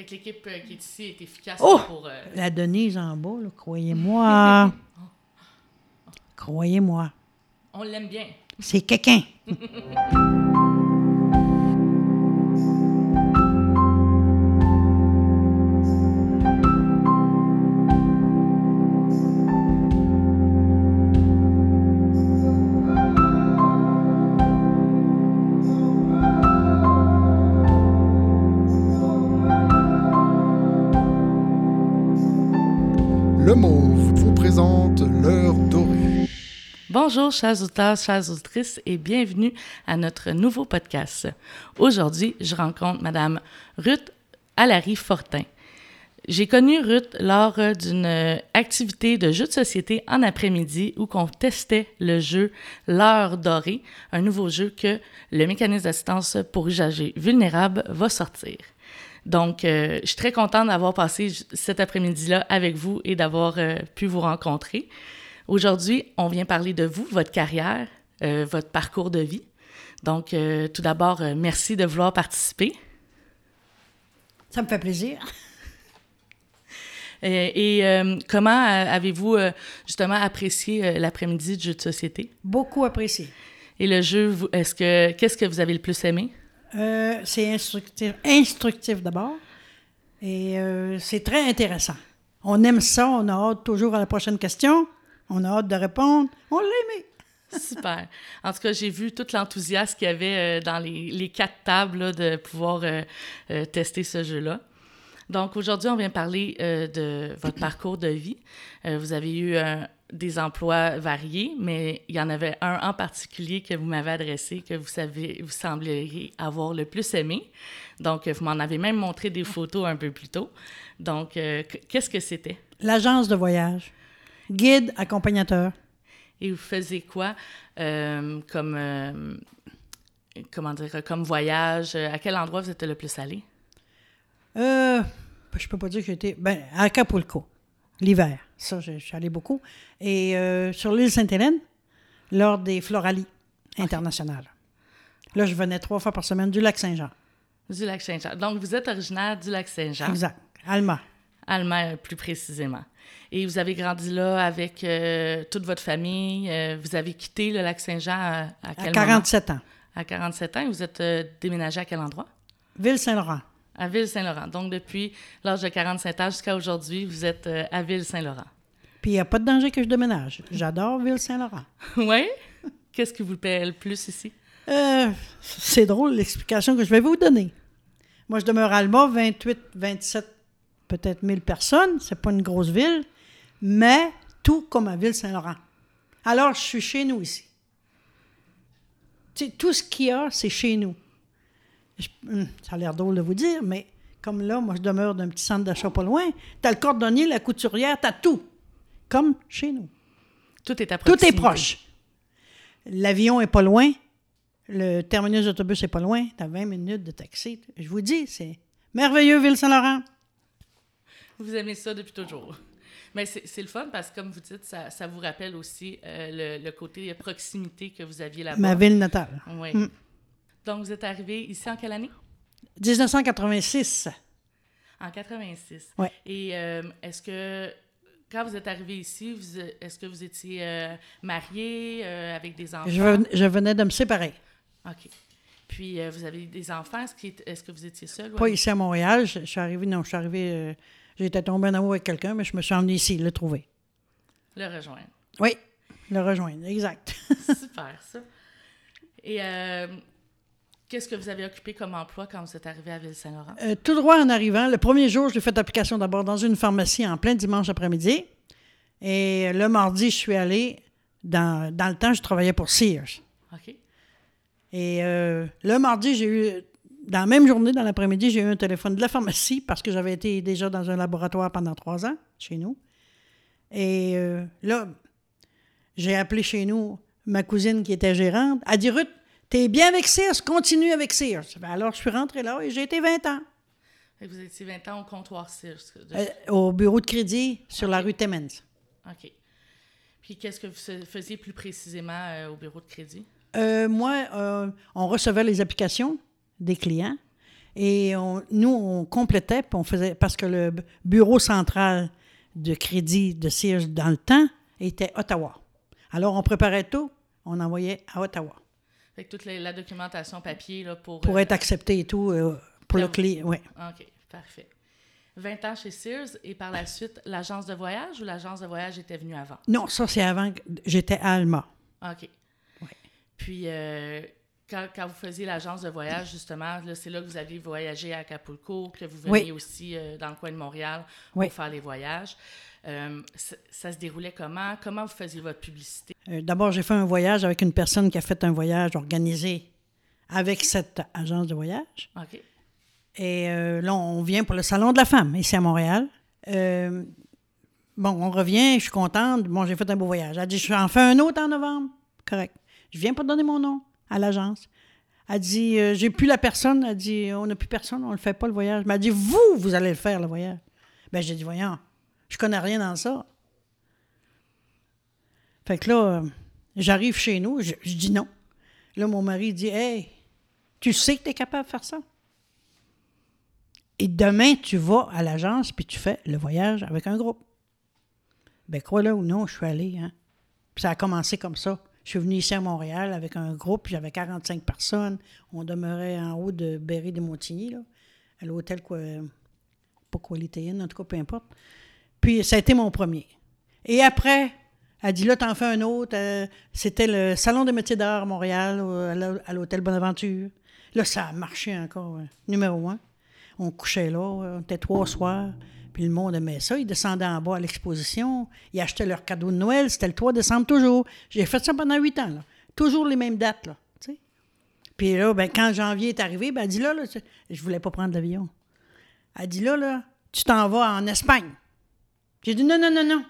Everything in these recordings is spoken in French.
Fait que l'équipe euh, qui est ici est efficace Oh! pour. euh, La Denise en bas, là, croyez-moi. croyez-moi. on l'aime bien. C'est quelqu'un. Bonjour, chers auditeurs, chères auditrices, et bienvenue à notre nouveau podcast. Aujourd'hui, je rencontre Madame Ruth Alary Fortin. J'ai connu Ruth lors d'une activité de jeu de société en après-midi où on testait le jeu L'heure dorée, un nouveau jeu que le mécanisme d'assistance pour usagers vulnérables va sortir. Donc, euh, je suis très contente d'avoir passé cet après-midi-là avec vous et d'avoir euh, pu vous rencontrer. Aujourd'hui, on vient parler de vous, votre carrière, euh, votre parcours de vie. Donc, euh, tout d'abord, euh, merci de vouloir participer. Ça me fait plaisir. Et comment avez-vous justement apprécié l'après-midi de jeu de société? Beaucoup apprécié. Et le jeu, est-ce que qu'est-ce que vous avez le plus aimé? C'est instructif, instructif d'abord. Et c'est très intéressant. On aime ça, on a hâte toujours à la prochaine question. On a hâte de répondre. On l'a aimé. Super. En tout cas, j'ai vu tout l'enthousiasme qu'il y avait euh, dans les, les quatre tables là, de pouvoir euh, euh, tester ce jeu-là. Donc, aujourd'hui, on vient parler euh, de votre parcours de vie. Vous avez eu des emplois variés, mais il y en avait un en particulier que vous m'avez adressé, que vous savez, vous sembleriez avoir le plus aimé. Donc, vous m'en avez même montré des photos un peu plus tôt. Donc, qu- qu'est-ce que c'était? L'agence de voyage. Guide, accompagnateur. Et vous faisiez quoi euh, comme, euh, comment dire, comme voyage? À quel endroit vous êtes le plus allé? Euh, je peux pas dire que j'étais. Ben, à Acapulco, l'hiver. Ça, je, je suis allée beaucoup. Et euh, sur l'île Sainte-Hélène, lors des Floralies internationales. Là, je venais trois fois par semaine du lac Saint-Jean. Du lac Saint-Jean. Donc, vous êtes originaire du lac Saint-Jean, Exact. Alma. Alma plus précisément. Et vous avez grandi là avec euh, toute votre famille. euh, vous avez quitté le lac Saint-Jean à, à quel À moment? 47 ans. À 47 ans. Et vous êtes euh, déménagé à quel endroit? Ville-Saint-Laurent. À Ville-Saint-Laurent. Donc, depuis l'âge de 47 ans jusqu'à aujourd'hui, vous êtes à Ville-Saint-Laurent. Puis il n'y a pas de danger que je déménage. J'adore Ville-Saint-Laurent. oui? Qu'est-ce qui vous plaît le plus ici? Euh, c'est drôle l'explication que je vais vous donner. Moi, je demeure à Alma, 28, 27, peut-être 1000 personnes. C'est pas une grosse ville, mais tout comme à Ville-Saint-Laurent. Alors, je suis chez nous ici. Tu sais, tout ce qu'il y a, c'est chez nous. Je- hum, ça a l'air drôle de vous dire, mais comme là, moi, je demeure d'un petit centre d'achat pas loin. T'as le cordonnier, la couturière, t'as tout. Comme chez nous. Tout est à Tout est proximité. proche. L'avion est pas loin. Le terminus d'autobus est pas loin. Tu as 20 minutes de taxi. Je vous dis, c'est merveilleux, Ville-Saint-Laurent. Vous aimez ça depuis toujours. Mais c'est le fun parce que, comme vous dites, ça, ça vous rappelle aussi euh, le, le côté proximité que vous aviez là-bas. Ma ville natale. Oui. Mm. Donc, vous êtes arrivé ici en quelle année? 1986. En 86. Ouais. Et euh, est-ce que, quand vous êtes arrivé ici, est-ce que vous étiez euh, marié euh, avec des enfants? Je, ven- je venais de me séparer. OK. Puis, vous avez des enfants. Est-ce, est- que vous étiez seul? Pas ici à Montréal. Je, je suis arrivée, non, je suis arrivée, j'étais tombée en amour avec quelqu'un, mais je me suis emmenée ici, le trouver. Le rejoindre. Oui, le rejoindre, exact. Super, ça. Et euh, qu'est-ce que vous avez occupé comme emploi quand vous êtes arrivé à Ville-Saint-Laurent? Euh, tout droit en arrivant, le premier jour, j'ai fait application d'abord dans une pharmacie en plein dimanche après-midi. Et le mardi, je suis allée, dans, dans le temps, je travaillais pour Sears. OK. Et euh, le mardi, j'ai eu, dans la même journée, dans l'après-midi, j'ai eu un téléphone de la pharmacie parce que j'avais été déjà dans un laboratoire pendant trois ans, chez nous. Et euh, là, j'ai appelé chez nous ma cousine qui était gérante. Elle dit Ruth, t'es bien avec Sears, continue avec Sears. Ben Alors, je suis rentrée là et j'ai été 20 ans que vous étiez 20 ans au comptoir Sears. de- euh, au bureau de crédit sur la rue Timmins. OK. Puis qu'est-ce que vous fais- faisiez plus précisément euh, au bureau de crédit? Moi, on recevait les applications des clients Et on- nous, on complétait, puis on faisait, parce que le bureau central de crédit de Sears dans le temps était Ottawa. Alors, on préparait tout, on envoyait à Ottawa Fait que toute la, la documentation papier là, pour... pour euh, être accepté et tout, euh, pour le client. Ouais. OK, parfait. 20 ans chez Sears et par la suite, l'agence de voyage ou l'agence de voyage était venue avant? Non, ça, c'est avant que j'étais à Alma. OK. Puis, euh, quand, quand vous faisiez l'agence de voyage, justement, c'est là que vous aviez voyagé à Acapulco, que vous veniez Oui. aussi euh, dans le coin de Montréal pour Oui. faire les voyages. Euh, ça, ça se déroulait comment? Comment vous faisiez votre publicité? Euh, D'abord, j'ai fait un voyage avec une personne qui a fait un voyage organisé avec cette agence de voyage. OK. Et là, on vient pour le Salon de la femme, ici à Montréal. Bon, on revient, je suis contente. Bon, j'ai fait un beau voyage. Elle dit, je en fais un autre en novembre. Correct. Je viens pour donner mon nom à l'agence. Elle dit, euh, j'ai plus la personne. Elle dit, on n'a plus personne, on ne le fait pas le voyage. Mais elle dit, vous, vous allez le faire, le voyage. Ben, j'ai dit, voyons, je connais rien dans ça. Fait que là, euh, j'arrive chez nous, je, dis non. Là, mon mari dit, hey, tu sais que tu es capable de faire ça? Et demain, tu vas à l'agence puis tu fais le voyage avec un groupe. Ben, crois-le ou non, je suis allée. Hein? Puis ça a commencé comme ça. Je suis venue ici à Montréal avec un groupe, j'avais 45 personnes. On demeurait en haut de Berry des Montigny, là, à l'hôtel, quoi, pas Quality Inn, en tout cas, peu importe. Puis ça a été mon premier. Et après, elle dit là, t'en fais un autre. euh, C'était le Salon des métiers d'art à Montréal, à l'hôtel Bonaventure. Là, ça a marché encore, euh, numéro un. On couchait là, on était trois soirs. Puis le monde aimait ça. Ils descendaient en bas à l'exposition. Ils achetaient leurs cadeaux de Noël. C'était le 3 décembre toujours. J'ai fait ça pendant huit ans. Là. Toujours les mêmes dates. Là. Puis là, ben, quand janvier est arrivé, ben, elle dit là, là je voulais pas prendre l'avion. Elle dit là, là, tu t'en vas en Espagne. J'ai dit non, non, non, non.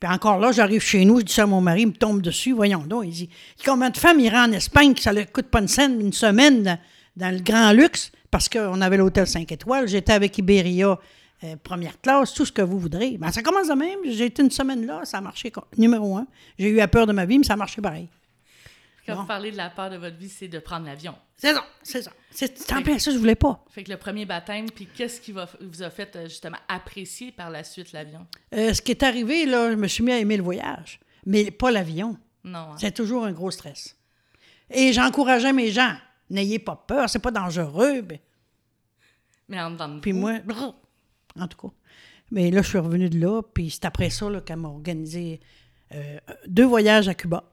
Puis encore là, j'arrive chez nous, je dis ça à mon mari, il me tombe dessus, voyons donc. Il dit Combien de femmes iraient en Espagne ça ne coûte pas une scène, une semaine? Dans, le grand luxe, parce qu'on avait l'hôtel 5 étoiles, j'étais avec Iberia, euh, première classe, tout ce que vous voudrez. Ben, ça commence de même. J'ai été une semaine là, ça a marché numéro un. J'ai eu la peur de ma vie, mais ça a marché pareil. Quand Bon. vous parlez de la peur de votre vie, c'est de prendre l'avion. C'est ça, c'est ça. C'est en plein ça, je voulais pas. Fait que le premier baptême, puis qu'est-ce qui va- vous a fait euh, justement apprécier par la suite l'avion? Euh, ce qui est arrivé, là, je me suis mis à aimer le voyage, mais pas l'avion. Non. hein? C'est toujours un gros stress. Et j'encourageais mes gens. N'ayez pas peur, c'est pas dangereux. Ben, Mais en dedans de Puis moi, brrr, en tout cas. Mais là, je suis revenue de là, puis c'est après ça qu'elle m'a organisé euh, deux voyages à Cuba.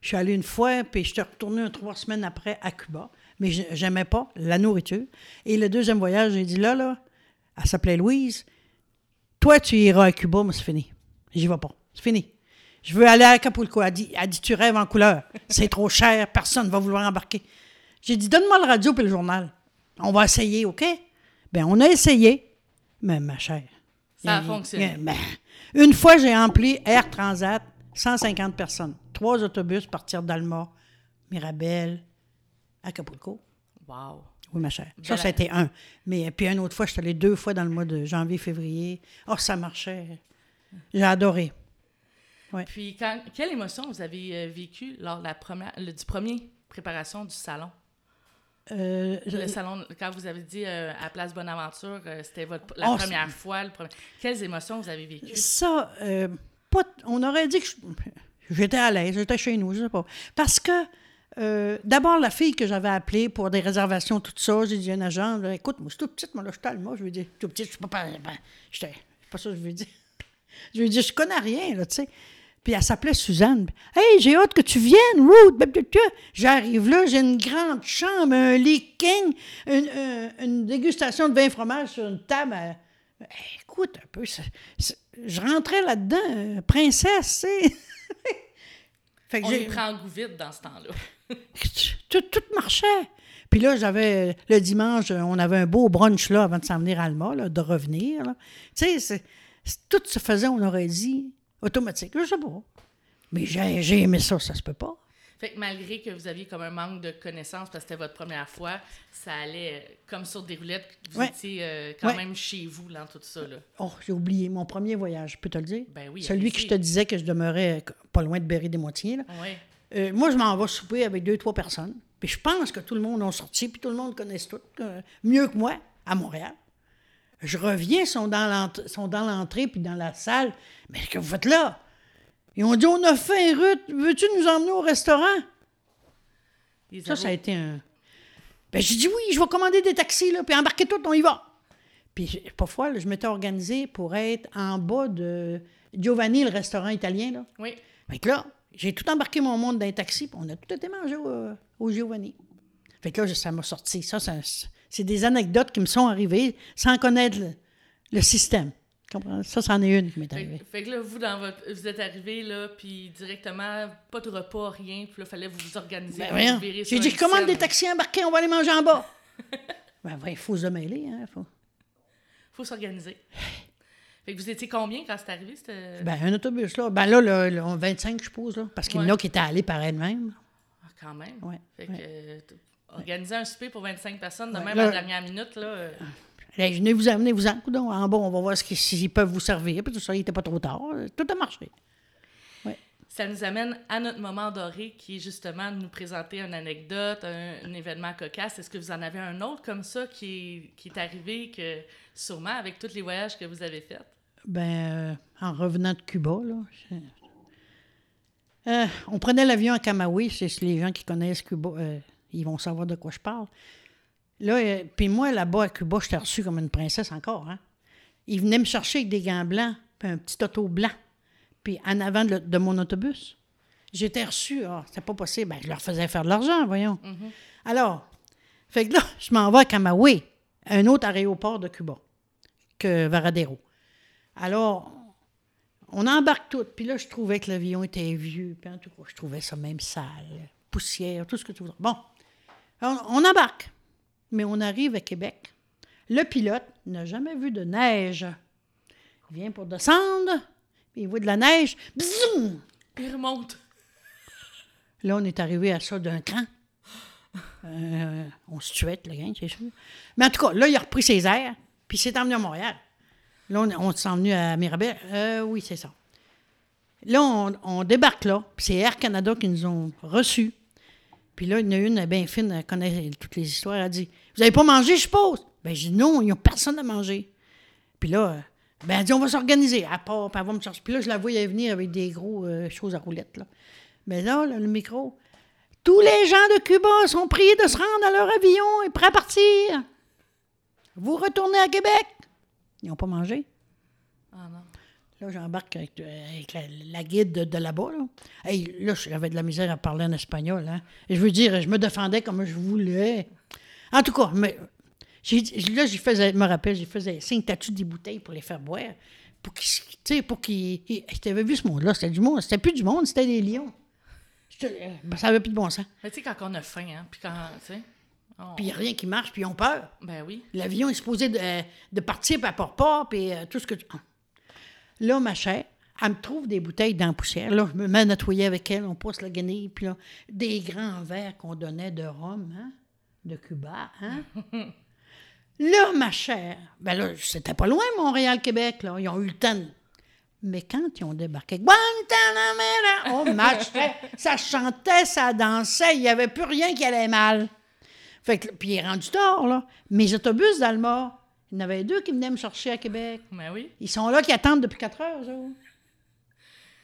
Je suis allée une fois, puis je suis retournée trois semaines après à Cuba. Mais je- j'aimais pas la nourriture. Et le deuxième voyage, j'ai dit là, là, elle s'appelait Louise. Toi, tu iras à Cuba, mais c'est fini. J'y vais pas. C'est fini. Je veux aller à Acapulco. Elle dit, elle dit tu rêves en couleur. C'est trop cher, personne ne va vouloir embarquer. J'ai dit, donne-moi le radio et le journal. On va essayer, OK? Bien, on a essayé, mais ma chère. Ça a fonctionné. ben, une fois, j'ai empli Air Transat, 150 personnes. Trois autobus partir d'Alma, Mirabel, Acapulco. wow. Oui, ma chère. Ça, Belle- ça a été un. Mais puis une autre fois, je suis allée deux fois dans le mois de janvier-février. Oh, ça marchait. J'ai adoré. Puis, quand, quelle émotion vous avez euh, vécue lors de la première, le- du premier préparation du salon? Euh, Le salon, quand vous avez dit euh, à Place Bonaventure, euh, c'était votre, la Oh, première fois. Le premier... Quelles émotions vous avez vécues? Ça, euh, pas t- on aurait dit que j'étais à l'aise, j'étais chez nous, je sais pas. Parce que, d'abord, la fille que j'avais appelée pour des réservations, tout ça, j'ai dit à un agent, écoute, moi, je suis toute petite, moi, là, je suis tellement, je lui ai dit, toute petite, je suis pas, c'est pas ça que je lui ai dit. je lui ai dit, je connais rien, là, tu sais. Puis elle s'appelait Suzanne. Hey, j'ai hâte que tu viennes, Ruth. Blablabla. J'arrive là, j'ai une grande chambre, un lit king, une, euh, une dégustation de vin fromage sur une table. à- Hey, écoute un peu, je rentrais là-dedans, euh, princesse, tu sais. fait que On prend en goût vite dans ce temps-là. tout, tout marchait. Puis là, j'avais le dimanche, on avait un beau brunch là avant de s'en venir à Alma, là, de revenir. Tu sais, tout se faisait, on aurait dit, automatique. Je sais pas. Mais j'ai aimé ça, ça se peut pas. Fait que malgré que vous aviez comme un manque de connaissances parce que c'était votre première fois, ça allait euh, comme sur des roulettes. Vous Ouais. étiez euh, quand Ouais. même chez vous dans tout ça. Là. Oh, j'ai oublié mon premier voyage, je peux te le dire. Ben oui, Celui que je te disais que je demeurais euh, pas loin de Berry des Moitiés. Là. Oui. Euh, moi, je m'en vais souper avec deux, trois personnes. Puis je pense que tout le monde a sorti, puis tout le monde connaît tout, euh, mieux que moi, à Montréal. Je reviens, ils sont dans l'entrée, puis dans la salle. Mais que vous faites là? Ils ont dit, on a faim, Ruth, veux-tu nous emmener au restaurant? Ça, ça a été un... Ben, j'ai dit oui, je vais commander des taxis, là, puis embarquer tout, on y va. Puis, parfois, là, je m'étais organisé pour être en bas de Giovanni, le restaurant italien, là. Oui. Fait que là, j'ai tout embarqué mon monde dans un taxi, puis on a tout été mangé au, au Giovanni. Fait que là, ça m'a sorti. Ça, ça- c'est des anecdotes qui me sont arrivées sans connaître le, le système. Ça, c'en est une qui m'est arrivée. fait que là, vous, dans votre, vous êtes arrivé, là, puis directement, pas de repas, rien, puis là, fallait vous organiser. Ben, J'ai dit, commande des taxis embarqués, on va aller manger en bas. ben, il faut se mêler, hein. Faut... faut s'organiser. Fait que vous étiez combien quand c'est arrivé? C'était... Ben, un autobus, là. Ben là, le 25, je suppose, là. Parce qu'il y en a qui étaient allés par elles-mêmes. Ah, quand même. Ouais, Fait que ouais. euh, organiser un souper pour 25 personnes, de Ouais, même là- à la dernière minute, là. euh, Hey, venez vous amener, vous en, coudonc, en bas, on va voir ce qu'ils- s'ils peuvent vous servir. Puis tout ça, il n'était pas trop tard. Tout a marché. Ça nous amène à notre moment doré, qui est justement de nous présenter une anecdote, un, un événement cocasse. Est-ce que vous en avez un autre comme ça qui est, qui est arrivé, que sûrement avec tous les voyages que vous avez faits? Ben, euh, en revenant de Cuba, là. Euh, on prenait l'avion à Camagüey. C'est les gens qui connaissent Cuba, euh, ils vont savoir de quoi je parle. Là, euh, puis moi, là-bas à Cuba, j'étais reçue comme une princesse encore. Hein? Ils venaient me chercher avec des gants blancs, puis un petit auto blanc, puis en avant de, le- de mon autobus. J'étais reçue. Ah, c'était pas possible. Ben, je leur faisais faire de l'argent, voyons. Alors, fait que là, je m'en vais à Camagüey, un autre aéroport de Cuba que Varadero. Alors, on embarque tout. Puis là, je trouvais que l'avion était vieux. Puis en tout cas, je trouvais ça même sale. Poussière, tout ce que tu voudras. Bon, Alors, on embarque. Mais on arrive à Québec. Le pilote n'a jamais vu de neige. Il vient pour descendre, puis il voit de la neige. Bzoum! Il remonte. Là, on est arrivé à ça d'un cran. Euh, on se tuait, le gang, c'est sûr. Mais en tout cas, là, il a repris ses airs, puis il s'est emmené à Montréal. Là, on, on s'est emmené à Mirabel. Euh, oui, c'est ça. Là, on, on débarque là, puis c'est Air Canada qui nous ont reçus. Puis là, il y en a une bien fine, elle connaît toutes les histoires. Elle dit Vous n'avez pas mangé, je suppose Ben, j'ai dit Non, il n'y a personne à manger. Puis là, euh, ben, elle dit On va s'organiser. À part, puis elle va me chercher. Puis là, je la voyais venir avec des gros euh, choses à roulettes. Là. Mais là, là, le micro Tous les gens de Cuba sont priés de se rendre à leur avion et prêts à partir. Vous retournez à Québec. Ils n'ont pas mangé. Ah non. Là, j'embarque avec, euh, avec la, la guide de, de là-bas. Là. Hey, là, j'avais de la misère à parler en espagnol. Hein. Et je veux dire, je me défendais comme je voulais. En tout cas, mais, là, j'y faisais, je me rappelle, j'ai faisais signe t'as-tu des bouteilles pour les faire boire. Pour qu'ils, pour qu'ils... ils- Tu avais vu ce monde-là, c'était du monde. C'était plus du monde, c'était des lions. Je euh, ben, ça avait plus de bon sens. Mais tu sais, quand on a faim, hein, puis quand, Puis il n'y a rien qui marche, puis ils ont peur. Ben oui. L'avion est supposé de, euh, de partir, puis elle part pas, puis euh, tout ce que tu... Là, ma chère, elle me trouve des bouteilles dans la poussière. Là, je me mets à nettoyer avec elle, on passe la guenille, puis là, des grands verres qu'on donnait de rhum, hein, de Cuba, hein. là, ma chère, ben là, c'était pas loin, Montréal-Québec, là, ils ont eu le temps. de- Mais quand ils ont débarqué, Guantanamera, oh, marchait, ça chantait, ça dansait, il n'y avait plus rien qui allait mal. Fait que, puis il est rendu tard, là. Mes autobus d'Alma, il y en avait deux qui venaient me chercher à Québec. Ben oui. Ils sont là qui attendent depuis quatre heures, eux autres.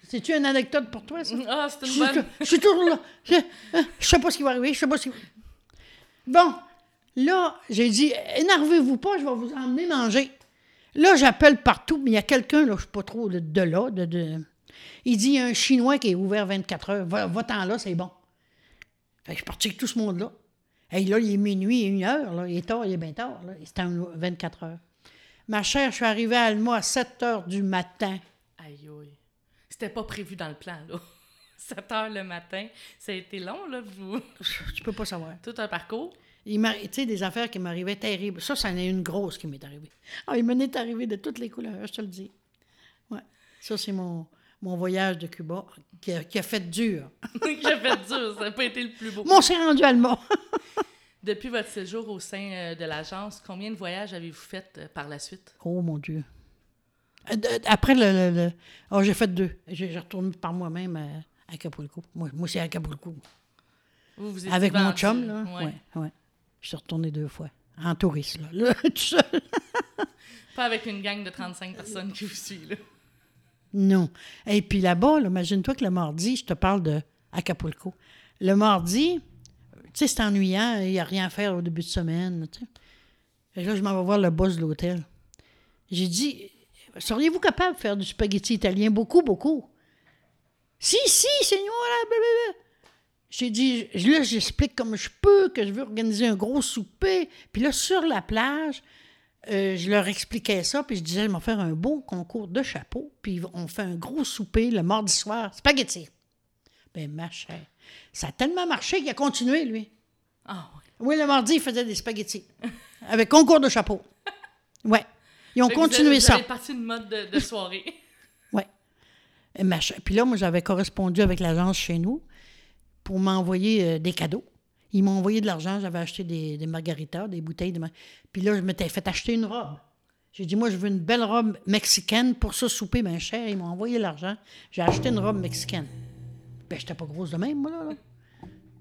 C'est-tu une anecdote pour toi, ça? Ah, c'est une bonne. je suis toujours là. Je, je sais pas ce qui va arriver, je sais pas ce qui Bon, là, j'ai dit, énervez-vous pas, je vais vous emmener manger. Là, j'appelle partout, mais il y a quelqu'un, là, je sais pas trop de, de là, de, de- Il dit, il y a un Chinois qui est ouvert 24 heures. Va, va-t'en là, c'est bon. Fait que je suis parti avec tout ce monde-là. Hey, là, il est minuit et une heure, là. Il est tard, il est bien tard. C'était en 24 heures. Ma chère, je suis arrivée à Alma à 7 heures du matin. Aïe, aïe. C'était pas prévu dans le plan, là. 7 heures le matin. Ça a été long, là, vous. Tu peux pas savoir. Tout un parcours. Il m'a- Tu sais, des affaires qui m'arrivaient terribles. Ça, ça en est une grosse qui m'est arrivée. Ah, il m'en est arrivé de toutes les couleurs, je te le dis. Ouais. Ça, c'est mon, mon voyage de Cuba qui a, qui a fait dur. J'ai fait dur, ça n'a pas été le plus beau. Moi, on s'est rendu à Alma. Depuis votre séjour au sein euh, de l'agence, combien de voyages avez-vous fait euh, par la suite? Oh, mon Dieu. Euh, Après, le, le- le- oh, j'ai fait deux. J'ai retourné par moi-même à, Acapulco. Moi, moi c'est Acapulco. Vous, vous étiez Avec mon chum, là. ouais. Ouais, ouais. Je suis retournée deux fois. En touriste, là. là tout seul. Pas avec une gang de 35 personnes qui vous suit, là. Non. Et puis là-bas, là, imagine-toi que le mardi, je te parle de Acapulco. Le mardi, sais, c'est ennuyant, il n'y a rien à faire au début de semaine. tu. Et là, je m'en vais voir le boss de l'hôtel. J'ai dit, seriez-vous capable de faire du spaghetti italien? Beaucoup, beaucoup. Si, si, blablabla. J'ai dit, je- là, j'explique comme je peux que je veux organiser un gros souper. Puis là, sur la plage, euh, je leur expliquais ça, puis je disais, ils vont faire un beau concours de chapeaux, puis on fait un gros souper le mardi soir, spaghetti. Ben, ma chère, ça a tellement marché qu'il a continué, lui. Ah, ouais. Oui, le mardi, il faisait des spaghettis, avec concours de chapeaux. Ouais. Ils ont Fait continué ça. Avez parti une mode de, de soirée. Ch- Puis là, moi, j'avais correspondu avec l'agence chez nous pour m'envoyer euh, des cadeaux. Ils m'ont envoyé de l'argent, j'avais acheté des, des margaritas, des bouteilles de mar- Puis là, je m'étais fait acheter une robe. J'ai dit, moi, je veux une belle robe mexicaine pour ça souper, bien cher. Ils m'ont envoyé l'argent. J'ai acheté une robe mexicaine. Ben, j'étais pas grosse de même, moi, là. là.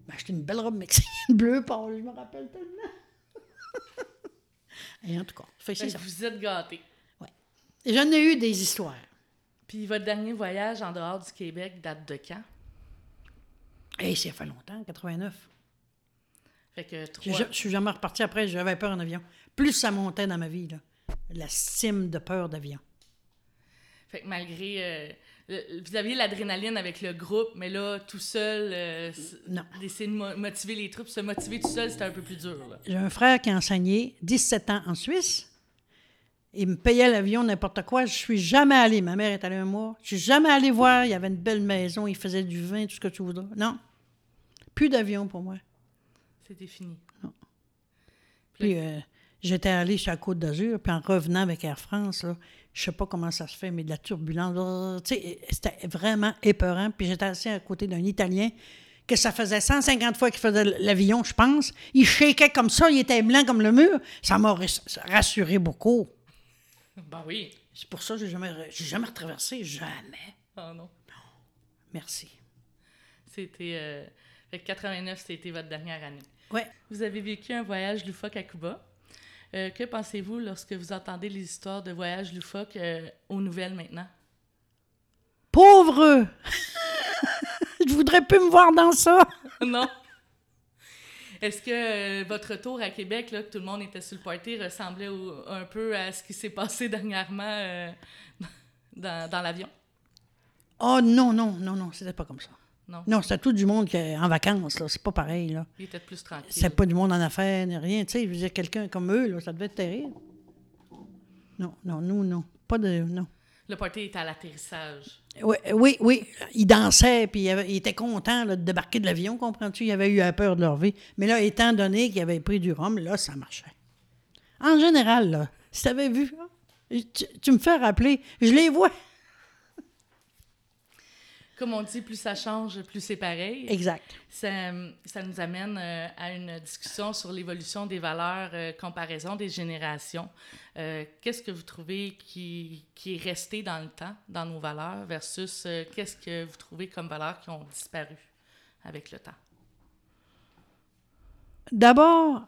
J'ai acheté une belle robe mexicaine bleue, pâle, je me rappelle tellement. Et en tout cas, fait Fait ça. vous êtes gâtés. Et J'en ai eu des histoires. Puis votre dernier voyage en dehors du Québec date de quand? Et ça fait longtemps, 89. Fait que trois... ja- Je suis jamais reparti après, j'avais peur en avion. Plus ça montait dans ma vie, là. La cime de peur d'avion. Fait que malgré... euh, vous aviez l'adrénaline avec le groupe, mais là, tout seul, euh, Non. d'essayer de mo- motiver les troupes, se motiver tout seul, c'était un peu plus dur. J'ai un frère qui a enseigné 17 ans en Suisse. Il me payait l'avion, n'importe quoi. Je suis jamais allée. Ma mère est allée un mois. Je suis jamais allée voir. Il y avait une belle maison. Il faisait du vin, tout ce que tu voudras. Non. Plus d'avion pour moi. C'était fini. Puis euh, j'étais allée sur la Côte d'Azur, puis en revenant avec Air France, là, je sais pas comment ça se fait, mais de la turbulence, c'était vraiment épeurant. Puis j'étais assis à côté d'un Italien que ça faisait 150 fois qu'il faisait l'avion, je pense. Il shakeait comme ça, il était blanc comme le mur. Ça m'a ras- rassuré beaucoup. Ben oui. C'est pour ça que j'ai jamais, j'ai jamais retraversé, jamais. Oh non. Merci. C'était... euh, Fait que 89, c'était votre dernière année. Ouais. Vous avez vécu un voyage loufoque à Cuba? Euh, que pensez-vous lorsque vous entendez les histoires de voyages loufoques euh, aux nouvelles maintenant? Pauvre! je voudrais plus me voir dans ça. non? Est-ce que euh, votre retour à Québec, là, que tout le monde était sur le party, ressemblait au- un peu à ce qui s'est passé dernièrement dans, dans l'avion? Oh non, non, non, non, c'était pas comme ça. Non? Non, c'était tout du monde qui est en vacances, là. C'est pas pareil, là. Il était plus tranquille. C'est pas du monde en affaires, ni rien. Tu sais, je veux dire, quelqu'un comme eux, là, ça devait être terrible. Non, non, nous, non. Pas de. Non. Le party était à l'atterrissage. Oui, oui, oui. Ils dansaient, puis ils, ils étaient contents là, de débarquer de l'avion, comprends-tu? Ils avaient eu peur de leur vie. Mais là, étant donné qu'ils avaient pris du rhum, là, ça marchait. En général, là, si tu avais vu, tu, tu me fais rappeler, je les vois. Comme on dit, plus ça change, plus c'est pareil. Exact. Ça, ça nous amène euh, à une discussion sur l'évolution des valeurs, euh, comparaison des générations. Euh, qu'est-ce que vous trouvez qui, qui est resté dans le temps, dans nos valeurs, versus qu'est-ce que vous trouvez comme valeurs qui ont disparu avec le temps? D'abord,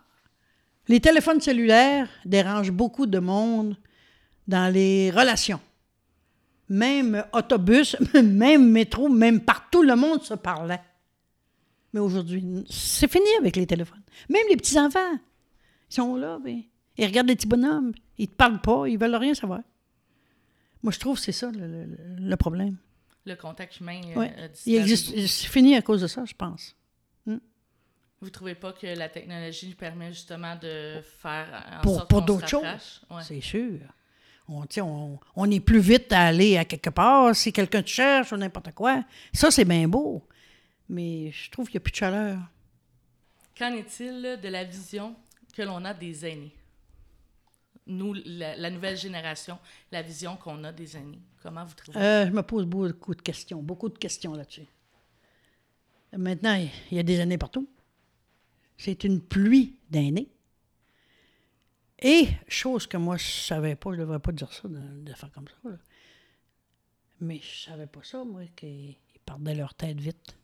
les téléphones cellulaires dérangent beaucoup de monde dans les relations. Même autobus, même métro, même partout, le monde se parlait. Mais aujourd'hui, c'est fini avec les téléphones. Même les petits-enfants, ils sont là, ben, ils regardent les petits bonhommes, ils ne te parlent pas, ils veulent rien savoir. Moi, je trouve que c'est ça le, le- le problème. Le contact humain euh, Ouais. a Il existe, c'est fini à cause de ça, je pense. Vous trouvez pas que la technologie permet justement de faire en Pour- sorte pour d'autres se choses. Ouais. C'est sûr. On, on, on est plus vite à aller à quelque part si quelqu'un te cherche ou n'importe quoi. Ça, c'est bien beau. Mais je trouve qu'il n'y a plus de chaleur. Qu'en est-il de la vision que l'on a des aînés? Nous, la, la nouvelle génération, la vision qu'on a des aînés. Comment vous trouvez? Euh, je me pose beaucoup de questions, beaucoup de questions là-dessus. Maintenant, il y a des années partout. C'est une pluie d'aînés. Et, chose que moi, je savais pas, je ne devrais pas dire ça, de, faire comme ça. Mais je savais pas ça, moi, qu'ils perdaient leur tête vite.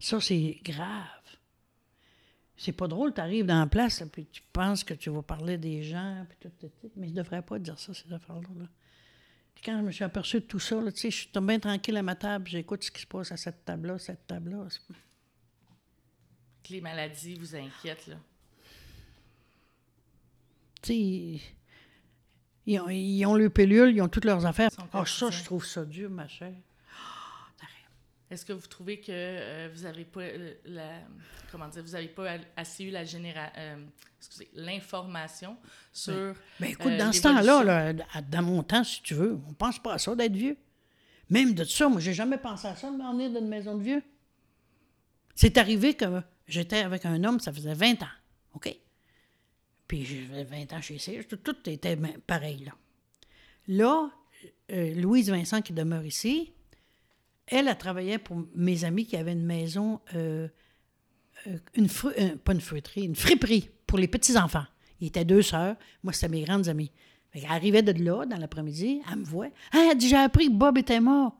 Ça, c'est grave. C'est pas drôle, tu arrives dans la place, puis tu penses que tu vas parler des gens, puis tout, tout, mais je devrais pas dire ça, ces affaires-là. là. Quand je me suis aperçu de tout ça, là, je suis bien tranquille à ma table, j'écoute ce qui se passe à cette table-là, cette table-là. Les maladies vous inquiètent, là. Ils ont, ils ont leurs pilules, ils ont toutes leurs affaires. Ah, ça, quotidiens. je trouve ça dur, ma chère. Est-ce que vous trouvez que euh, vous avez pas euh, la comment dire vous avez pas assez eu la généra euh, excusez l'information sur Ben écoute, euh, dans ce temps-là, là, dans mon temps, si tu veux, on pense pas à ça d'être vieux. Même de ça, moi, j'ai jamais pensé à ça de m'en venir d'une maison de vieux. C'est arrivé que j'étais avec un homme, ça faisait 20 ans, OK? Puis j'avais 20 ans chez C, tout, était ben- pareil, là. Euh, Louise Vincent, qui demeure ici, elle, elle travaillait pour mes amis qui avaient une maison, euh, euh, une pas une fruiterie, une friperie pour les petits-enfants. Ils étaient deux sœurs. Moi, c'était mes grandes amies. Qu'elle arrivait de là, dans l'après-midi, elle me voit. Ah, elle dit J'ai appris que Bob était mort.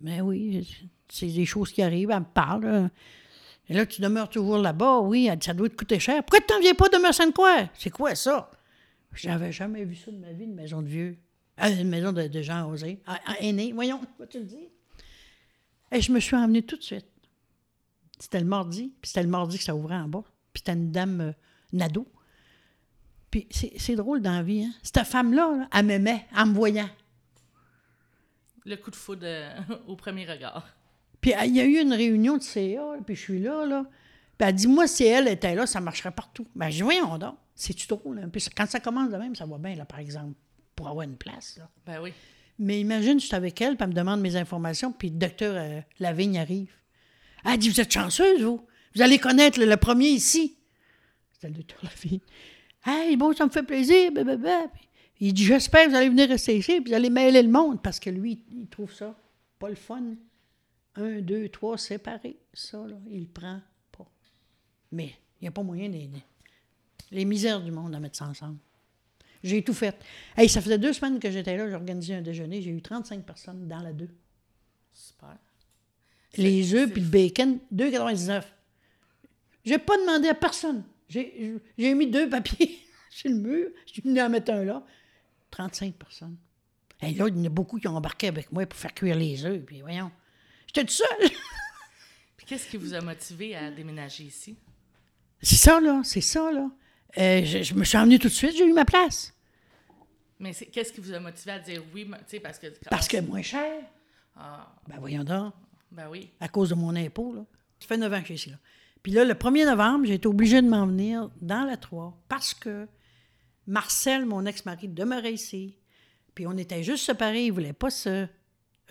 Mais oui, c'est des choses qui arrivent, elle me parle. Et là, tu demeures toujours là-bas. Oui, Ça doit te coûter cher. Pourquoi tu t'en viens pas de Sainte-Croix C'est quoi ça? J'avais jamais vu ça de ma vie, une maison de vieux. Ah, une maison de, gens osés. Ah, ah, aînés, voyons, quoi tu le dis Et je me suis emmenée tout de suite. C'était le mardi, puis c'était le mardi que ça ouvrait en bas. Puis c'était une dame euh. Puis c'est drôle dans la vie, hein? Cette femme-là, là, elle m'aimait en me voyant. le coup de foudre euh, au premier regard. Puis il y a eu une réunion de CA, puis je suis là, là. Puis elle dit, moi, si elle était là, ça marcherait partout. Ben, je dis, voyons donc, c'est-tu drôle? Hein? Puis quand ça commence de même, ça va bien, là, par exemple, pour avoir une place, là. Ben oui. Mais imagine, je suis avec elle, puis elle me demande mes informations, puis le docteur euh, Lavigne arrive. Elle dit, vous êtes chanceuse, vous? Vous allez connaître le, le premier ici. C'était le docteur Lavigne. Hey, bon, ça me fait plaisir, blablabla. Puis il dit, j'espère que vous allez venir rester ici, puis vous allez mêler le monde, parce que lui, il trouve ça pas le fun. Un, deux, trois, séparés. Ça, là, il le prend pas. Mais il n'y a pas moyen d'aider. Les misères du monde à mettre ça ensemble. J'ai tout fait. Hey, ça faisait deux semaines que j'étais là, j'ai organisé un déjeuner, j'ai eu 35 personnes dans la deux. Super. Les œufs puis le bacon, 2,99. J'ai pas demandé à personne. J'ai j'ai mis deux papiers sur le mur, je suis venu en mettre un là. 35 personnes. Et là, il y en a beaucoup qui ont embarqué avec moi pour faire cuire les œufs, puis voyons. J'étais tout seul. Puis qu'est-ce qui vous a motivé à déménager ici? C'est ça, là, c'est ça, là. Euh, je, je me suis emmenée tout de suite, j'ai eu ma place. Mais qu'est-ce qui vous a motivé à dire oui, parce que... Parce que moins cher. Ah, Ben voyons donc. ben oui. à cause de mon impôt. Là. Ça fait 9 ans que suis ici. Là. Puis là, le 1er novembre, j'ai été obligée de m'en venir dans la 3 parce que Marcel, mon ex-mari, demeurait ici. Puis on était juste séparés. Il ne voulait pas se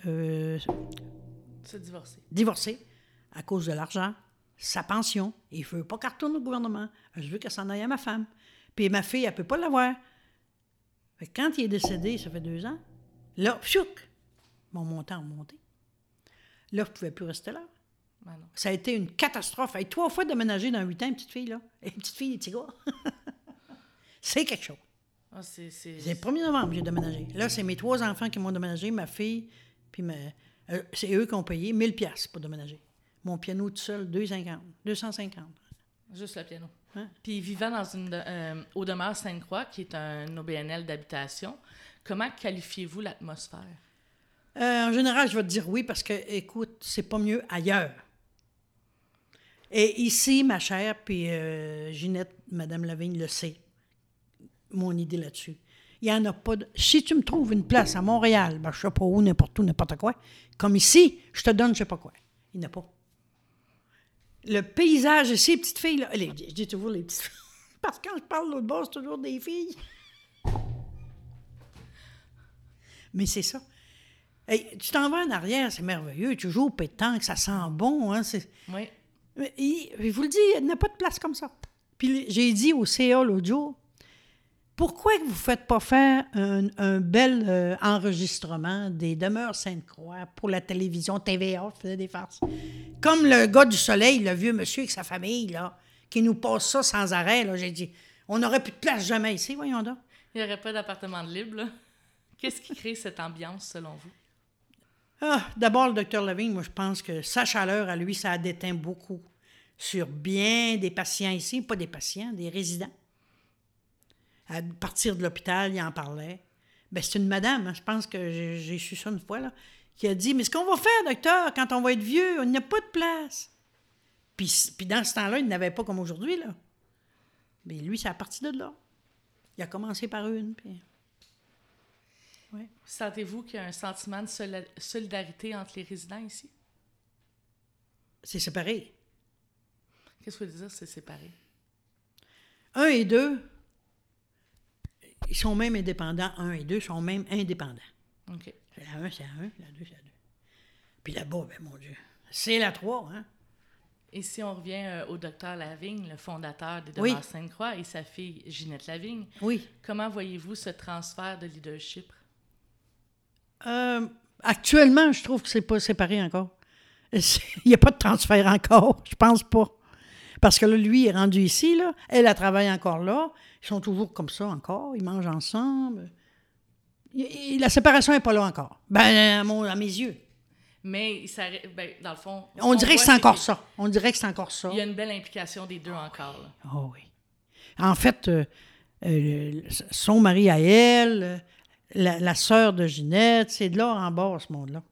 euh, Se divorcer. divorcer à cause de l'argent, sa pension. Et il ne veut pas qu'elle retourne au gouvernement. Je veux qu'elle s'en aille à ma femme. Puis ma fille, elle ne peut pas l'avoir. Fait que quand il est décédé, ça fait deux ans, là, pfiouk, mon montant a monté. Là, je ne pouvais plus rester là. Ben. Ça a été une catastrophe. Hey, trois fois déménager dans huit ans, une petite fille, là. Une petite fille, des petits gars. c'est quelque chose. Ah, c'est... le 1er novembre que j'ai déménagé. Là, c'est mes trois enfants qui m'ont déménagé, ma fille, puis ma- c'est eux qui ont payé 1000 pièces pour déménager. Mon piano tout seul, 250, 250. Juste le piano. Hein? Puis vivant dans une de- euh, au demeure Sainte-Croix, qui est un OBNL d'habitation, comment qualifiez-vous l'atmosphère? Euh, en général, je vais te dire oui parce que, écoute, c'est pas mieux ailleurs. Et ici, ma chère, puis euh, Ginette, Madame Lavigne le sait, mon idée là-dessus. Il n'y en a pas de... Si tu me trouves une place à Montréal, ben, je sais pas où, n'importe où, n'importe quoi, comme ici, je te donne je sais pas quoi. Il n'y en a pas. Le paysage ici, petite fille, là, les- je dis toujours les petites filles, parce que quand je parle de l'autre bord, c'est toujours des filles. Mais c'est ça. Hey, tu t'en vas en arrière, c'est merveilleux. Tu joues au pétanque, ça sent bon. Hein, c'est... Oui. Mais il- je vous le dis, il n'y a pas de place comme ça. Puis j'ai dit au CA l'autre jour, pourquoi vous ne faites pas faire un, un bel euh, enregistrement des demeures Sainte-Croix pour la télévision TVA, faisait des farces? Comme le gars du soleil, le vieux monsieur avec sa famille, là, qui nous passe ça sans arrêt. Là, j'ai dit, on n'aurait plus de place jamais ici, voyons donc. Il n'y aurait pas d'appartement de libre, là. Qu'est-ce qui crée cette ambiance, selon vous? Ah, D'abord, le docteur Lavigne, moi, je pense que sa chaleur, à lui, ça a déteint beaucoup sur bien des patients ici, pas des patients, des résidents. À partir de l'hôpital, il en parlait. Ben, c'est une madame, hein, je pense que j'ai su ça une fois, là, qui a dit Mais ce qu'on va faire, docteur, quand on va être vieux, on n'a pas de place. Puis, puis dans ce temps-là, il n'avait pas comme aujourd'hui, là. Mais lui, c'est à partir de là. Il a commencé par une, puis. Sentez-vous qu'il y a un sentiment de solidarité entre les résidents ici? C'est séparé. Qu'est-ce que vous voulez dire, c'est séparé? Un et deux, ils sont même indépendants. Un et deux sont même indépendants. OK. La un, c'est la un, la deux, c'est la deux. Puis là-bas, ben mon Dieu, c'est la trois, hein? Et si on revient euh, au docteur Lavigne, le fondateur des Oui. Demeures Sainte-Croix, et sa fille Ginette Lavigne, Oui. comment voyez-vous ce transfert de leadership? Euh, actuellement, je trouve que c'est pas séparé encore. Il n'y a pas de transfert encore, je pense pas. Parce que là, lui est rendu ici, là. Elle, elle travaille encore là. Ils sont toujours comme ça encore. Ils mangent ensemble. Il- il- la séparation n'est pas là encore. Ben, à, mon- à mes yeux. Mais ça, ben, dans le fond... On dirait que c'est encore que ça. On dirait que c'est encore ça. Il y a une belle implication des deux encore. là. Ah oui. En fait, euh, euh, son mari à elle, euh, la, la sœur de Ginette, c'est de l'or en bas, ce monde-là.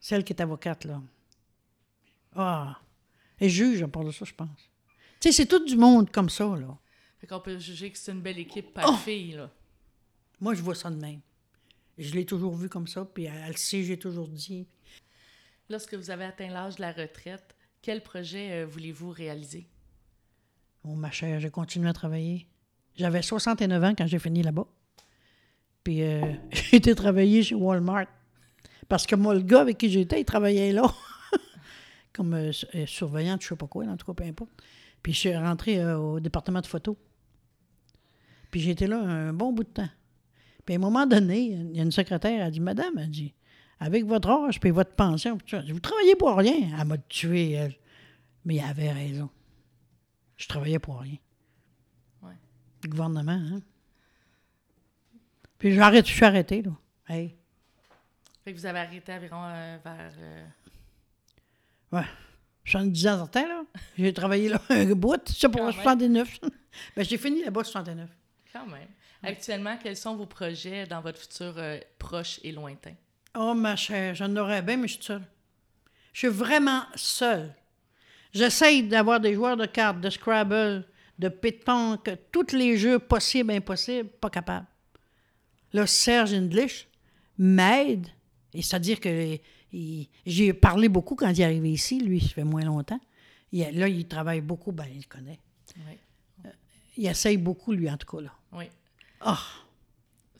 Celle qui est avocate, là. Ah! Et juge, à part de ça, je pense. Tu sais, c'est tout du monde comme ça, là. Fait qu'on peut juger que c'est une belle équipe Oh! par-fille, là. Moi, je vois ça de même. Je l'ai toujours vu comme ça, puis elle le sait, j'ai toujours dit. Lorsque vous avez atteint l'âge de la retraite, quel projet euh, voulez-vous réaliser? Bon, ma chère, j'ai continué à travailler. J'avais 69 ans quand j'ai fini là-bas. Puis euh, j'ai été travailler chez Walmart. Parce que moi, le gars avec qui j'étais, il travaillait là. Comme euh, euh, surveillant de je sais pas quoi, en tout cas, peu importe. Puis je suis rentré euh, au département de photo. Puis j'ai été là un bon bout de temps. Puis à un moment donné, il y a une secrétaire, elle dit Madame, elle dit, avec votre âge puis votre pension, puis vous travaillez pour rien. Elle m'a tué, elle. Mais elle avait raison. Je travaillais pour rien. Ouais. Le gouvernement, hein. Puis j'arrête, je suis arrêté, là. Hey. Fait que vous avez arrêté environ euh, vers... euh, Ouais. 70 ans certain, là. J'ai travaillé là un bout, c'est pour Quand même. 69. ben, j'ai fini là-bas 69. Quand même. Actuellement, quels sont vos projets dans votre futur euh, proche et lointain? Oh, ma chère, j'en aurais bien, mais je suis seule. Je suis vraiment seule. J'essaye d'avoir des joueurs de cartes, de Scrabble, de pétanque, tous les jeux possibles, impossibles, pas capable. Là, Serge English m'aide, et c'est-à-dire que il- j'ai parlé beaucoup quand il est arrivé ici, lui, ça fait moins longtemps. Il- là, il travaille beaucoup, ben, il connaît. Oui. Il essaye beaucoup, lui, en tout cas, là. Oui. Ah!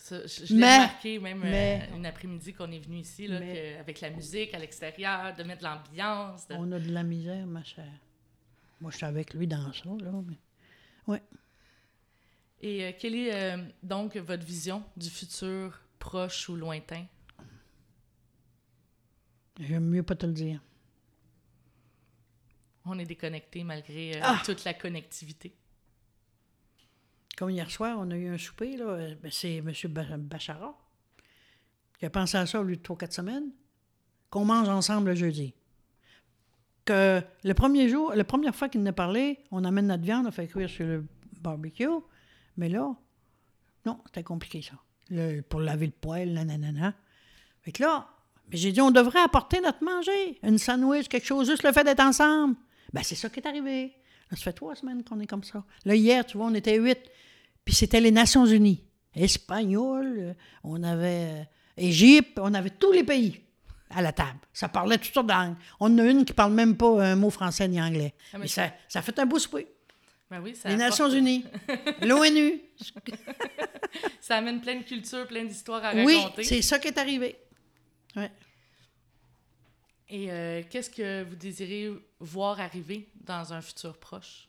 Je je l'ai remarqué même euh, une après-midi qu'on est venu ici, là, Mais- que- avec la musique à l'extérieur, de mettre l'ambiance. de- On a de la misère, ma chère. Moi, je suis avec lui dans ça, là. Mais... Ouais. Et euh, quelle est euh, donc votre vision du futur proche ou lointain? J'aime mieux pas te le dire. On est déconnecté malgré euh, Ah! toute la connectivité. Comme hier soir, on a eu un souper, là. ben, c'est M. Ba- Bachara qui a pensé à ça au lieu de trois, quatre semaines. Qu'on mange ensemble le jeudi. Que le premier jour, la première fois qu'il nous a parlé, on amène notre viande, on fait cuire sur le barbecue. Mais là, non, c'était compliqué, ça. Le- pour laver le poêle, nanana. Fait que là, mais j'ai dit, on devrait apporter notre manger. Une sandwich, quelque chose, juste le fait d'être ensemble. Ben, c'est ça qui est arrivé. Ça fait trois semaines qu'on est comme ça. Là, hier, tu vois, on était huit. Puis c'était les Nations Unies. Espagnol, euh, on avait euh, Égypte, on avait tous les pays à la table. Ça parlait toutes sortes de langues. On en a une qui parle même pas un mot français ni anglais. Ah, mais mais ça- fait un beau souper. Ben oui, ça, Les apporte- Nations Unies, l'ONU. ça amène plein de cultures, plein d'histoires à Oui, raconter. c'est ça qui est arrivé. Ouais. Et euh, qu'est-ce que vous désirez voir arriver dans un futur proche?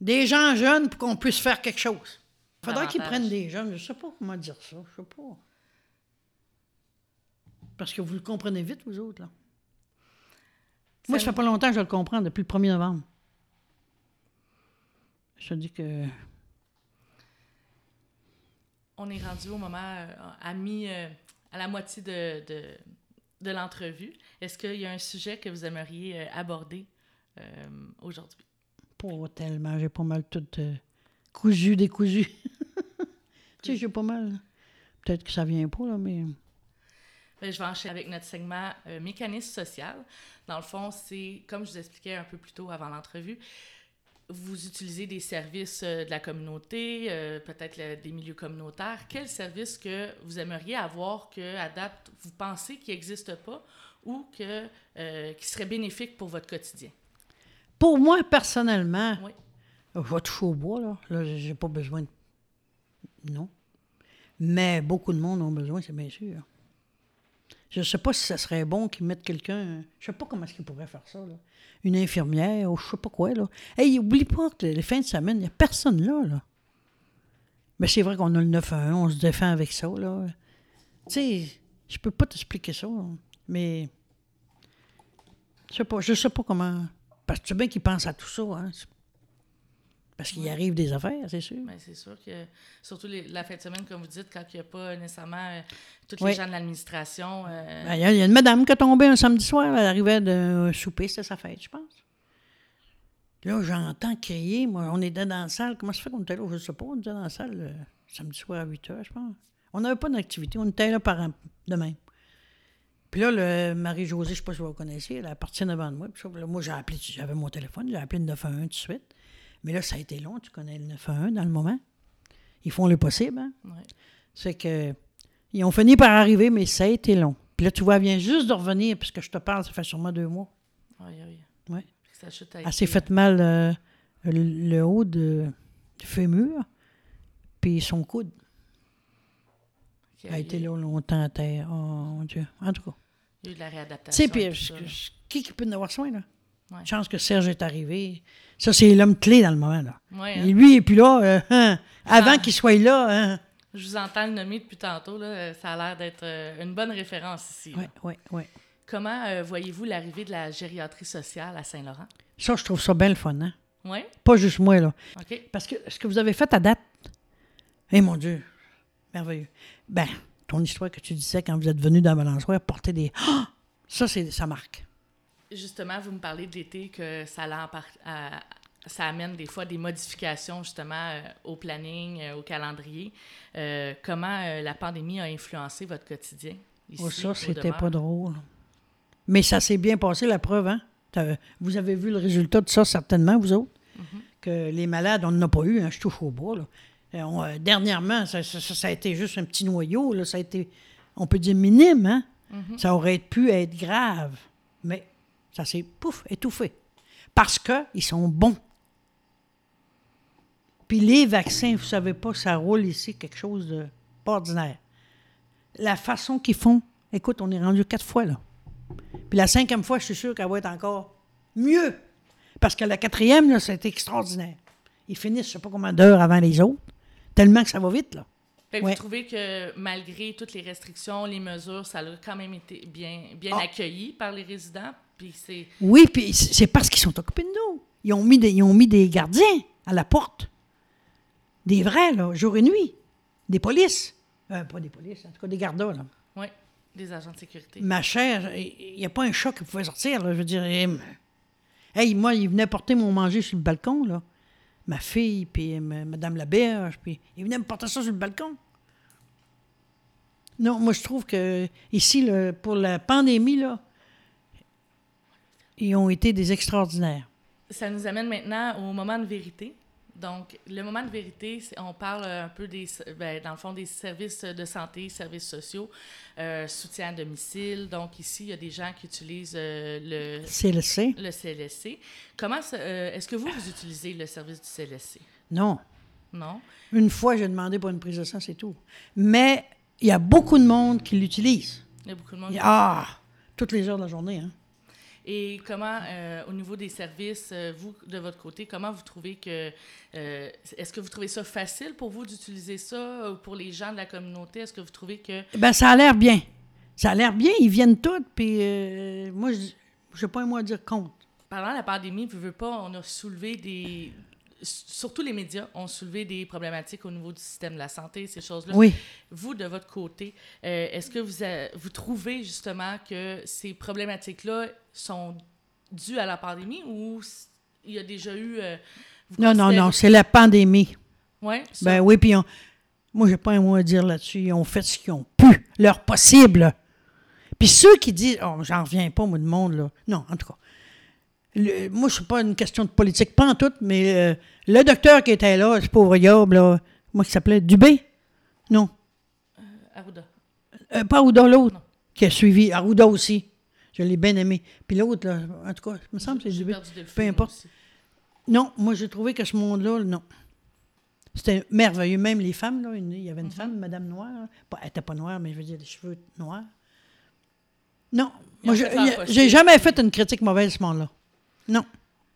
Des gens jeunes pour qu'on puisse faire quelque chose. Il faudrait qu'ils prennent des jeunes. Je sais pas comment dire ça. Je sais pas. Parce que vous le comprenez vite, vous autres, là. Moi, ça Ça- fait pas longtemps que je le comprends, depuis le 1er novembre. Je te dis que. On est rendu au moment euh, à mi, euh, à la moitié de, de, de l'entrevue. Est-ce qu'il y a un sujet que vous aimeriez euh, aborder aujourd'hui? Pas tellement. J'ai pas mal tout cousu, décousu. tu sais, j'ai pas mal. Peut-être que ça vient pas, là, mais. Ben, je vais enchaîner avec notre segment euh, mécanisme social. Dans le fond, c'est, comme je vous expliquais un peu plus tôt avant l'entrevue, vous utilisez des services euh, de la communauté, euh, peut-être des milieux communautaires. Quel service que vous aimeriez avoir que, à date, vous pensez qu'il n'existe pas ou que, euh, qui serait bénéfique pour votre quotidien? Pour moi, personnellement, Oui. je vais toucher au bois, là. Là, j'ai pas besoin de. Non. Mais beaucoup de monde ont besoin, c'est bien sûr. Je sais pas si ça serait bon qu'ils mettent quelqu'un. Je sais pas comment est-ce qu'ils pourraient faire ça, là. Une infirmière ou je sais pas quoi, là. Hey, oublie pas que les fins de semaine, il n'y a personne là, là. Mais c'est vrai qu'on a le 9 à 1, on se défend avec ça, là. Tu sais, je peux pas t'expliquer ça, mais. Je sais pas, je sais pas comment. Parce que tu sais bien qu'ils pensent à tout ça, hein. Parce qu'il arrive des affaires, c'est sûr. Ben, c'est sûr que, surtout les- la fin de semaine, comme vous dites, quand il n'y a pas nécessairement euh, tous les gens de l'administration. euh, Ben, Il y, a- y une madame qui est tombée un samedi soir, elle arrivait d'un souper, c'était sa fête, je pense. Là, j'entends crier, moi, on était dans la salle. Comment ça fait qu'on était là? Je ne sais pas, on était dans la salle euh, samedi soir à 8 heures, je pense. On n'avait pas d'activité, on était là par de même. Puis là, le Marie-Josée, je ne sais pas si vous la connaissez, elle appartient devant de moi. Puis ça, là, moi, j'ai appelé, j'avais mon téléphone, j'ai appelé le 911 tout de suite. Mais là, ça a été long, tu connais le 911 dans le moment. Ils font le possible, hein? ouais. C'est que ils ont fini par arriver, mais ça a été long. Puis là, tu vois, elle vient juste de revenir, puisque je te parle, ça fait sûrement deux mois. Aïe, aïe. Ouais. Ça chute Elle s'est été, fait mal euh, le, haut de, du fémur, puis son coude. Elle a été là longtemps à terre. Oh mon Dieu. En tout cas. Il y a eu de la Tu réadaptation. sais, puis qui qui peut en avoir soin, là? Ouais. Chance que Serge est arrivé. Ça, c'est l'homme clé dans le moment, là. Ouais, Et hein. lui, et puis là, euh, hein, avant Ah. qu'il soit là, hein. Je vous entends le nommer depuis tantôt. Là, euh, ça a l'air d'être euh, une bonne référence ici. Oui, oui, oui. Comment euh, voyez-vous l'arrivée de la gériatrie sociale à Saint-Laurent? Ça, je trouve ça bien le fun, hein? Oui? Pas juste moi, là. OK. Parce que ce que vous avez fait à date, eh mon Dieu, merveilleux. Ben, ton histoire que tu disais quand vous êtes venu dans Balançoire, porter des. Ça, c'est, ça marque. Justement, vous me parlez de l'été que ça, l'empar- à- ça amène des fois des modifications justement euh, au planning, euh, au calendrier. Euh, comment la pandémie a influencé votre quotidien? Ici, Oh, ça, c'était pas drôle. Mais ça s'est bien passé, la preuve, hein? Vous avez vu le résultat de ça, certainement, vous autres? Que les malades, on n'en a pas eu, hein, je touche au bois, là. On, euh, dernièrement, ça, ça- ça- ça a été juste un petit noyau, là. Ça a été, on peut dire, minime, hein? Ça aurait pu être grave. Mais ça s'est, pouf, étouffé. Parce qu'ils sont bons. Puis les vaccins, vous savez pas, ça roule ici quelque chose de pas ordinaire. La façon qu'ils font, écoute, on est rendu quatre fois, là. Puis la cinquième fois, je suis sûr qu'elle va être encore mieux. Parce que la quatrième, là, c'était extraordinaire. Ils finissent, je sais pas combien d'heures avant les autres, tellement que ça va vite, là. Fait que Ouais. Vous trouvez que malgré toutes les restrictions, les mesures, ça a quand même été bien, bien Ah. accueilli par les résidents? Puis. Oui, puis c'est parce qu'ils sont occupés de nous. Ils ont mis des, ils ont mis des gardiens à la porte. Des vrais, là, jour et nuit. Des polices. Euh, pas des polices, en tout cas des gardas, là. Oui, des agents de sécurité. Ma chère, il n'y a pas un chat qui pouvait sortir, là. Je veux dire, eh, hey, moi, il venait porter mon manger sur le balcon, là. Ma fille, puis ma- Madame la berge, puis il venait me porter ça sur le balcon. Non, moi, je trouve que ici, là, pour la pandémie, là, ils ont été des extraordinaires. Ça nous amène maintenant au moment de vérité. Donc, le moment de vérité, on parle un peu des, ben, dans le fond, des services de santé, services sociaux, euh, soutien à domicile. Donc, ici, il y a des gens qui utilisent euh, le, CLC? le CLSC. Comment, euh, est-ce que vous, vous utilisez le service du CLSC? Non. Non? Une fois, j'ai demandé pour une prise de sang, c'est tout. Mais il y a beaucoup de monde qui l'utilise. Il y a beaucoup de monde. A- Ah! Toutes les heures de la journée, hein? Et comment, euh, au niveau des services, euh, vous, de votre côté, comment vous trouvez que... euh, est-ce que vous trouvez ça facile pour vous d'utiliser ça, euh, pour les gens de la communauté? Est-ce que vous trouvez que... Ben, ça a l'air bien. Ça a l'air bien, ils viennent tous, puis euh, moi, je n'ai pas un mot à dire contre. Pendant la pandémie, vous veux pas, on a soulevé des, surtout les médias ont soulevé des problématiques au niveau du système de la santé, ces choses-là. Oui. Vous, de votre côté, euh, est-ce que vous, a- vous trouvez justement que ces problématiques-là sont dues à la pandémie ou il y a déjà eu... euh, Non, non, non, c'est la pandémie. Ça. Ben oui, puis on- moi, j'ai pas un mot à dire là-dessus. Ils ont fait ce qu'ils ont pu, leur possible. Puis ceux qui disent, oh, j'en reviens pas, moi, du monde, là. Non, en tout cas. Le- moi, je suis pas une question de politique, pas en tout, mais euh, le docteur qui était là, ce pauvre diable, là, moi qui s'appelait Dubé? Non. Arruda. Euh, pas Arruda, l'autre, qui a suivi. Arruda aussi. Je l'ai bien aimé. Puis l'autre, là, en tout cas, il me semble que c'est Dubé. Peu importe. aussi. Non, moi, j'ai trouvé que ce monde-là, non. C'était merveilleux. Même les femmes, là, il y avait Mhm. une femme, Madame Noire. Pas- elle n'était pas noire, mais je veux dire, les cheveux noirs. Non. Moi, j'ai jamais fait une critique mauvaise à ce monde-là. Non.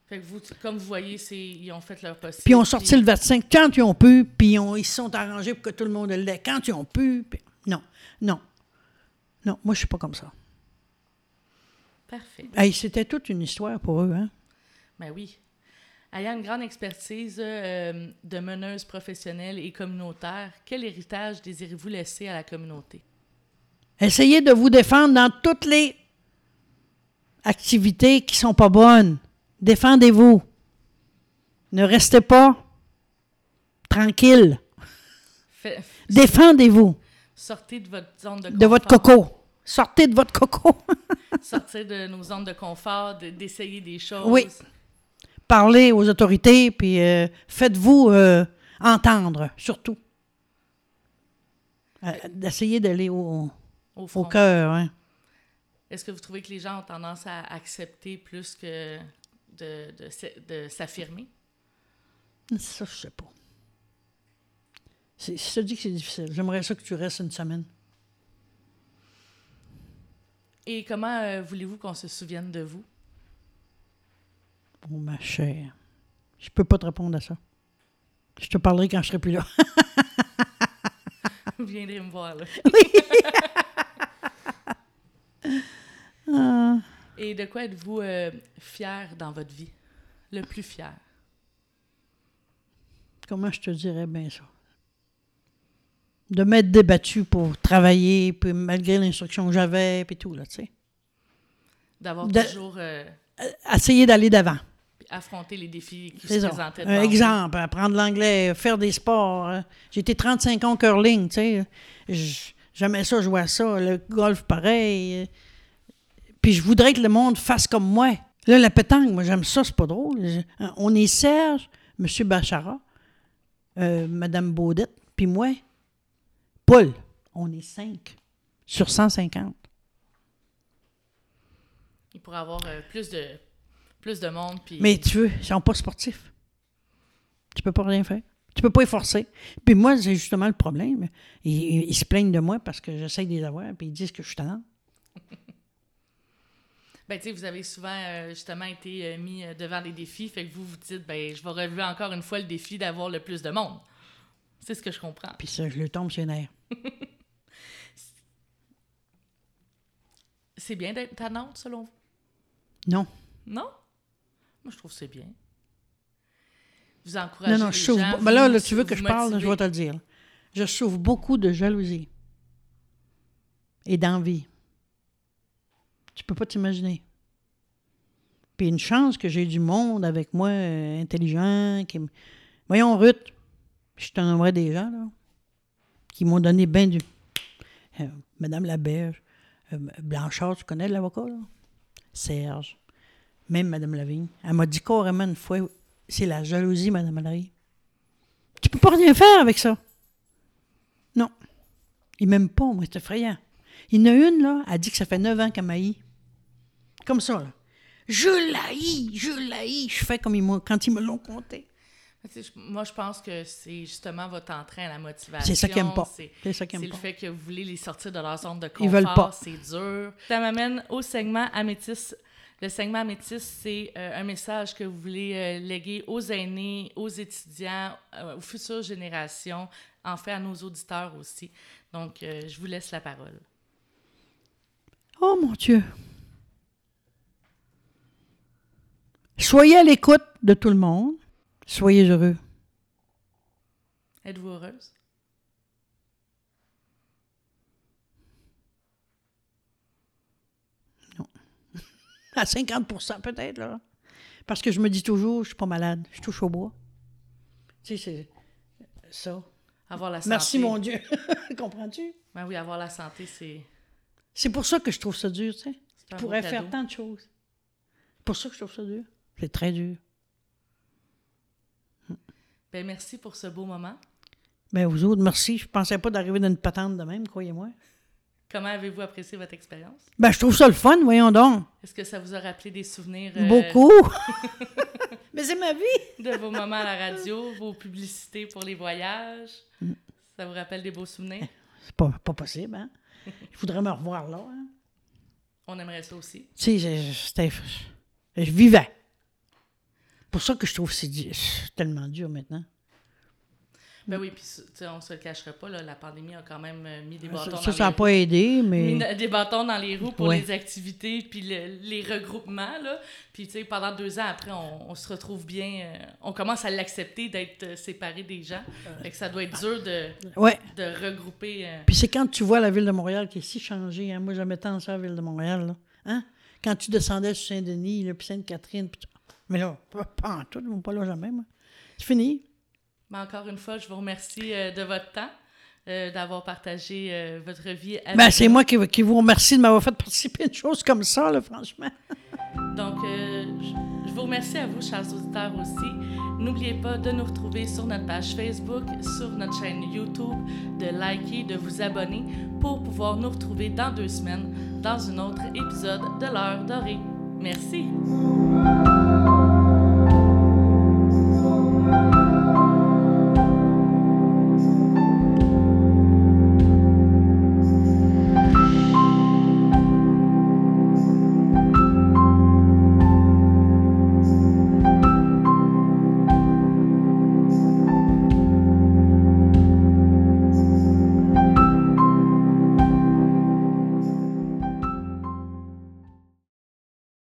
Fait que vous, comme vous voyez, ils ont fait leur possible. Puis ils ont sorti le vaccin quand ils ont pu, puis ils ont- ils se sont arrangés pour que tout le monde l'ait quand ils ont pu. puis- Non, non. Non, moi, je suis pas comme ça. Parfait. Hey, C'était toute une histoire pour eux, hein? Ben oui. Ayant une grande expertise euh, de meneuse professionnelle et communautaire, quel héritage désirez-vous laisser à la communauté? Essayez de vous défendre dans toutes les activités qui sont pas bonnes. Défendez-vous. Ne restez pas tranquille. Défendez-vous sortez de votre zone de confort. de votre coco. Sortez de votre coco. Sortez de nos zones de confort, de- d'essayer des choses. Oui. Parlez aux autorités, puis euh, faites-vous euh, entendre, surtout. Euh, D'essayer d'aller au, Au au cœur. hein. Est-ce que vous trouvez que les gens ont tendance à accepter plus que de, de, s- de s'affirmer? Ça, je sais pas. C'est- Je te dis que c'est difficile. J'aimerais ça que tu restes une semaine. Et comment euh, voulez-vous qu'on se souvienne de vous? Oh, ma chère. Je peux pas te répondre à ça. Je te parlerai quand je serai plus là. Vous viendrez me voir, là. Ah. Et de quoi êtes-vous euh, fier dans votre vie? Le plus fier? Comment je te dirais bien ça? De m'être débattu pour travailler, puis malgré l'instruction que j'avais, puis tout, là, tu sais. D'avoir toujours euh, Essayer d'aller d'avant. affronté les défis qui se ça. présentaient Un devant vous. exemple, apprendre l'anglais, faire des sports. hein. J'ai été 35 ans curling, tu sais. J'aimais ça, jouer à ça. Le golf, pareil. Puis je voudrais que le monde fasse comme moi. Là, la pétanque, moi, j'aime ça, c'est pas drôle. Hein, On est Serge, M. Bachara, euh, Mme Baudette, puis moi. Paul, on est cinq sur 150. Il pourrait avoir euh, plus, de, plus de monde. Mais tu veux, ils sont pas sportifs. Tu peux pas rien faire. Tu peux pas les forcer. Puis moi, c'est justement le problème. Ils, ils- se plaignent de moi parce que j'essaie de les avoir, puis ils disent que je suis talent. Ben, vous avez souvent euh, justement été euh, mis euh, devant des défis, fait que vous vous dites, ben, je vais relever encore une fois le défi d'avoir le plus de monde. C'est ce que je comprends. Puis ça, je le tombe sur les nerfs. C'est bien d'être tannante, selon vous? Non. Non? Moi, je trouve que c'est bien. Vous encouragez Non, non, les je souffre. gens, Ben là, vous- là, tu veux que vous je parle, je vais te le dire. Je souffre beaucoup de jalousie et d'envie. Tu peux pas t'imaginer. Puis une chance que j'ai du monde avec moi, euh, intelligent, qui Voyons, Ruth, je t'en nommerai des gens, là, qui m'ont donné bien du... Euh, Madame Laberge, euh, Blanchard, tu connais l'avocat, là? Serge, même Madame Lavigne. Elle m'a dit carrément une fois, c'est la jalousie, Madame Mallory. Tu peux pas rien faire avec ça. Non. Il m'aime pas, moi, c'est effrayant. Il y en a une, là, elle dit que ça fait neuf ans qu'elle m'haït. Comme ça, là. Je l'haïs, je l'haïs. Je fais comme ils quand ils me l'ont compté. Moi, je pense que c'est justement votre entrain à la motivation. C'est ça qu'ils aiment pas. C'est ça qu'ils c'est le fait que vous voulez les sortir de leur zone de confort. Ils veulent pas. C'est dur. Ça m'amène au segment Amétis. Le segment Amétis, c'est euh, un message que vous voulez euh, léguer aux aînés, aux étudiants, euh, aux futures générations, en fait à nos auditeurs aussi. Donc, je vous laisse la parole. Oh mon Dieu. Soyez à l'écoute de tout le monde. Soyez heureux. Êtes-vous heureuse? À 50% peut-être, là. Parce que je me dis toujours, je suis pas malade, je touche au bois. Tu sais, c'est ça. Avoir la santé. Merci, mon Dieu. Comprends-tu? Ben oui, avoir la santé, c'est. C'est pour ça que je trouve ça dur, tu sais. Je pourrais faire tant de choses. C'est pour ça que je trouve ça dur. C'est très dur. Ben merci pour ce beau moment. Ben, vous autres, merci. Je pensais pas d'arriver dans une patente de même, croyez-moi. Comment avez-vous apprécié votre expérience? Ben, je trouve ça le fun, voyons donc. Est-ce que ça vous a rappelé des souvenirs euh, Beaucoup. Mais c'est ma vie. de vos moments à la radio, vos publicités pour les voyages? Mm. Ça vous rappelle des beaux souvenirs? C'est pas, pas possible, hein? Je voudrais me revoir là, hein? On aimerait ça aussi. Tu sais, je vivais. Pour ça que je trouve que c'est tellement dur maintenant. Ben oui, puis tu sais, on se le cachera pas, là, la pandémie a quand même euh, mis des bâtons Ça, dans ça les pas aidé, mais. des bâtons dans les roues pour Ouais. les activités puis le- les regroupements là puis tu sais pendant deux ans après on, on se retrouve bien euh, on commence à l'accepter d'être euh, séparé des gens fait que ça doit être dur de, Ouais. de regrouper euh, Puis c'est quand tu vois la ville de Montréal qui est si changée. Hein? Moi, j'aimais tant ça, la ville de Montréal. Là. Hein? Quand tu descendais sur Saint-Denis, puis Sainte-Catherine. Puis... Mais là, pas, en tout, ils vont pas là jamais. moi. C'est fini. mais encore une fois je vous remercie euh, de votre temps euh, d'avoir partagé euh, votre vie avec Ben, c'est moi qui, qui vous remercie de m'avoir fait participer à une chose comme ça, là, franchement. Donc, je je vous remercie à vous, chers auditeurs aussi. N'oubliez pas de nous retrouver sur notre page Facebook, sur notre chaîne YouTube, de liker, de vous abonner pour pouvoir nous retrouver dans deux semaines dans un autre épisode de l'heure dorée. Merci.